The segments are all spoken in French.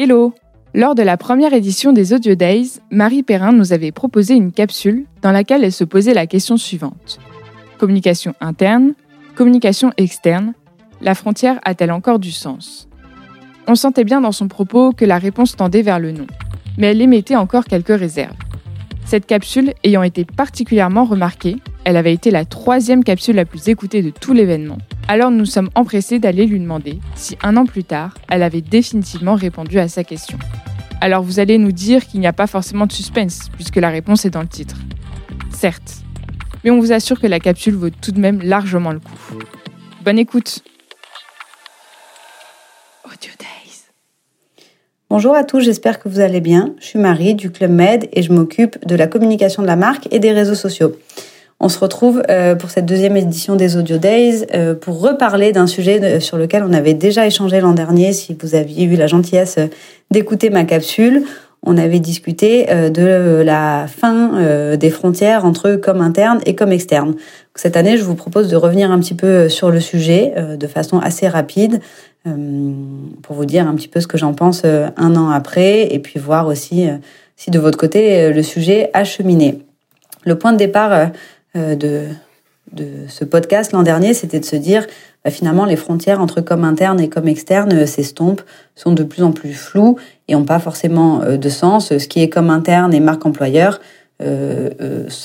Hello Lors de la première édition des Audio Days, Marie Perrin nous avait proposé une capsule dans laquelle elle se posait la question suivante. Communication interne, communication externe, la frontière a-t-elle encore du sens? On sentait bien dans son propos que la réponse tendait vers le non, mais elle émettait encore quelques réserves. Cette capsule ayant été particulièrement remarquée, elle avait été la troisième capsule la plus écoutée de tout l'événement. Alors nous sommes empressés d'aller lui demander si un an plus tard, elle avait définitivement répondu à sa question. Alors vous allez nous dire qu'il n'y a pas forcément de suspense, puisque la réponse est dans le titre. Certes. Mais on vous assure que la capsule vaut tout de même largement le coup. Bonne écoute Audio Days. Bonjour à tous, j'espère que vous allez bien. Je suis Marie du Club Med et je m'occupe de la communication de la marque et des réseaux sociaux. On se retrouve euh, pour cette deuxième édition des Audio Days euh, pour reparler d'un sujet sur lequel on avait déjà échangé l'an dernier. Si vous aviez eu la gentillesse euh, d'écouter ma capsule, on avait discuté de la fin des frontières entre com interne et com externe. Cette année, je vous propose de revenir un petit peu sur le sujet de façon assez rapide pour vous dire un petit peu ce que j'en pense un an après et puis voir aussi si de votre côté le sujet a cheminé. Le point de départ euh, de, de ce podcast l'an dernier, c'était de se dire bah, finalement les frontières entre com interne et com externe euh, s'estompent, sont de plus en plus floues et n'ont pas forcément euh, de sens. Ce qui est com interne et marque employeur euh,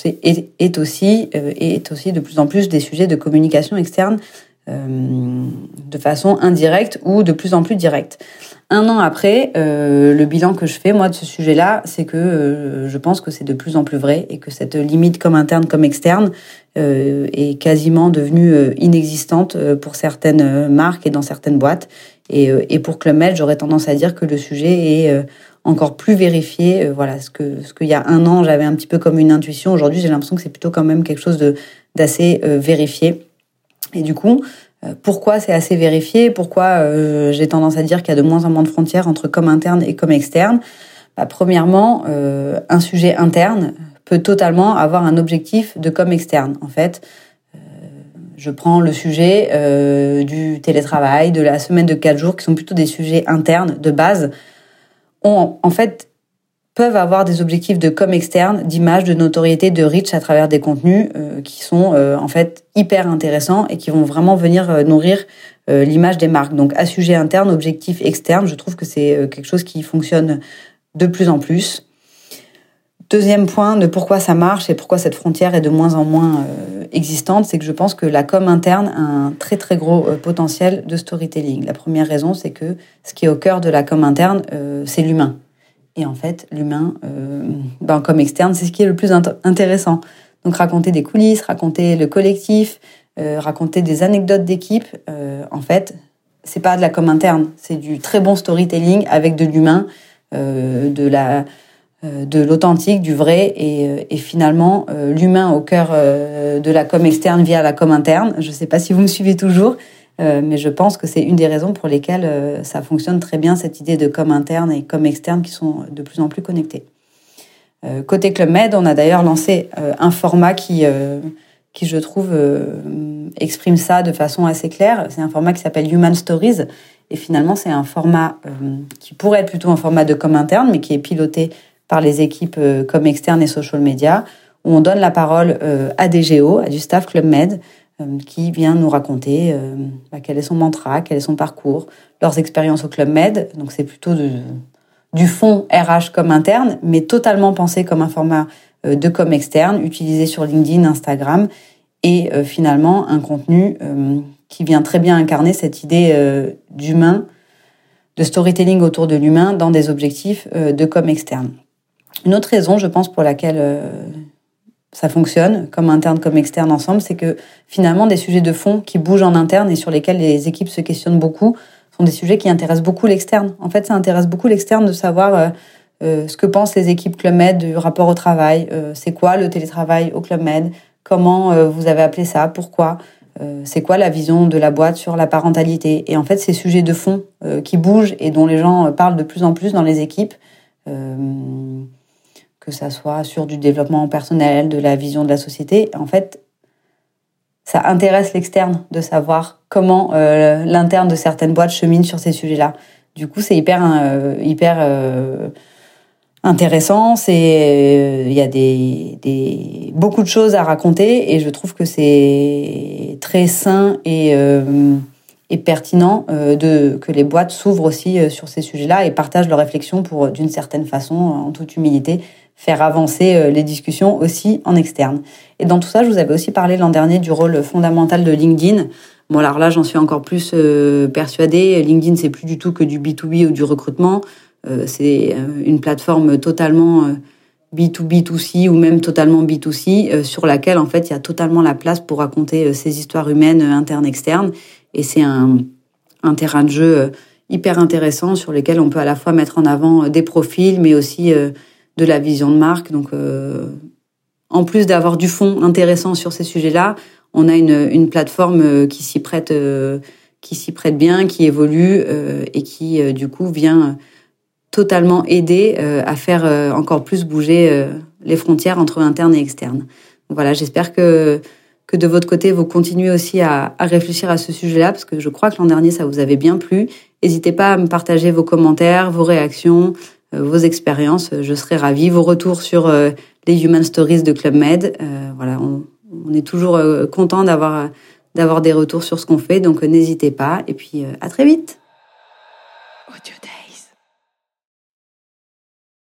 est, est, aussi est aussi de plus en plus des sujets de communication externe de façon indirecte ou de plus en plus directe. Un an après, euh, le bilan que je fais, moi, de ce sujet-là, c'est que euh, je pense que c'est de plus en plus vrai et que cette limite comme interne comme externe euh, est quasiment devenue euh, inexistante euh, pour certaines marques et dans certaines boîtes. Et, et pour Club Med, j'aurais tendance à dire que le sujet est encore plus vérifié. voilà, ce que ce qu'il y a un an, j'avais un petit peu comme une intuition. Aujourd'hui, j'ai l'impression que c'est plutôt quand même quelque chose de d'assez vérifié. Et du coup, euh, pourquoi c'est assez vérifié? Pourquoi euh, j'ai tendance à dire qu'il y a de moins en moins de frontières entre comme interne et comme externe? Bah, Premièrement, euh, un sujet interne peut totalement avoir un objectif de comme externe. En fait, je prends le sujet du télétravail, de la semaine de quatre jours, qui sont plutôt des sujets internes de base, ont en fait peuvent avoir des objectifs de com externe, d'image, de notoriété, de reach à travers des contenus euh, qui sont euh, en fait hyper intéressants et qui vont vraiment venir euh, nourrir l'image des marques. Donc à sujet interne, objectif externe, je trouve que c'est quelque chose qui fonctionne de plus en plus. Deuxième point de pourquoi ça marche et pourquoi cette frontière est de moins en moins existante, c'est que je pense que la com interne a un très très gros potentiel de storytelling. La première raison, c'est que ce qui est au cœur de la com interne, c'est l'humain. Et en fait, l'humain, euh, ben, comme externe, c'est ce qui est le plus intéressant. Donc raconter des coulisses, raconter le collectif, euh, raconter des anecdotes d'équipe, euh, en fait, c'est pas de la com interne, c'est du très bon storytelling avec de l'humain, euh, de la euh, de l'authentique, du vrai, et, euh, et finalement l'humain au cœur de la com externe via la com interne. Je ne sais pas si vous me suivez toujours, euh, mais je pense que c'est une des raisons pour lesquelles euh, ça fonctionne très bien, cette idée de com interne et com externe qui sont de plus en plus connectés. Euh, côté Club Med, on a d'ailleurs lancé un format qui, qui, je trouve, exprime ça de façon assez claire. C'est un format qui s'appelle Human Stories. Et finalement, c'est un format qui pourrait être plutôt un format de com interne, mais qui est piloté par les équipes com externe et social media, où on donne la parole à des géos, à du staff Club Med, euh, qui vient nous raconter euh, bah, quel est son mantra, quel est son parcours, leurs expériences au Club Med. Donc c'est plutôt du fond RH comme interne, mais totalement pensé comme un format euh, de com externe, utilisé sur LinkedIn, Instagram, et finalement un contenu qui vient très bien incarner cette idée d'humain, de storytelling autour de l'humain dans des objectifs de com externe. Une autre raison, je pense, pour laquelle ça fonctionne, comme interne comme externe ensemble, c'est que finalement des sujets de fond qui bougent en interne et sur lesquels les équipes se questionnent beaucoup sont des sujets qui intéressent beaucoup l'externe. En fait, ça intéresse beaucoup l'externe de savoir euh, euh, ce que pensent les équipes Club Med du rapport au travail, euh, c'est quoi le télétravail au Club Med, comment vous avez appelé ça, pourquoi, c'est quoi la vision de la boîte sur la parentalité. Et en fait, ces sujets de fond qui bougent et dont les gens parlent de plus en plus dans les équipes, que ça soit sur du développement personnel, de la vision de la société. En fait, ça intéresse l'externe de savoir comment euh, l'interne de certaines boîtes chemine sur ces sujets-là. du coup, c'est hyper, hyper intéressant. C'est il y a des, des, beaucoup de choses à raconter et je trouve que c'est très sain et et pertinent de que les boîtes s'ouvrent aussi sur ces sujets-là et partagent leurs réflexions pour d'une certaine façon en toute humilité faire avancer euh, les discussions aussi en externe. Et dans tout ça, je vous avais aussi parlé l'an dernier du rôle fondamental de LinkedIn. Bon, alors là, j'en suis encore plus euh, persuadée. LinkedIn, c'est plus du tout que du B2B ou du recrutement. Euh, c'est une plateforme totalement B2B2C ou même totalement B2C sur laquelle, en fait, il y a totalement la place pour raconter ces histoires humaines internes, externes. Et c'est un, un terrain de jeu hyper intéressant sur lequel on peut à la fois mettre en avant des profils, mais aussi de la vision de marque. Donc, euh, en plus d'avoir du fond intéressant sur ces sujets-là, on a une, une plateforme euh, qui s'y prête, euh, qui s'y prête bien, qui évolue et qui du coup vient totalement aider à faire encore plus bouger les frontières entre interne et externe. voilà, j'espère que que de votre côté, vous continuez aussi à, à réfléchir à ce sujet-là, parce que je crois que l'an dernier, ça vous avait bien plu. N'hésitez pas à me partager vos commentaires, vos réactions, euh, vos expériences. Je serais ravie. Vos retours sur euh, les Human Stories de Club Med. Euh, voilà, on, on, est toujours content d'avoir d'avoir des retours sur ce qu'on fait. Donc n'hésitez pas. Et puis à très vite.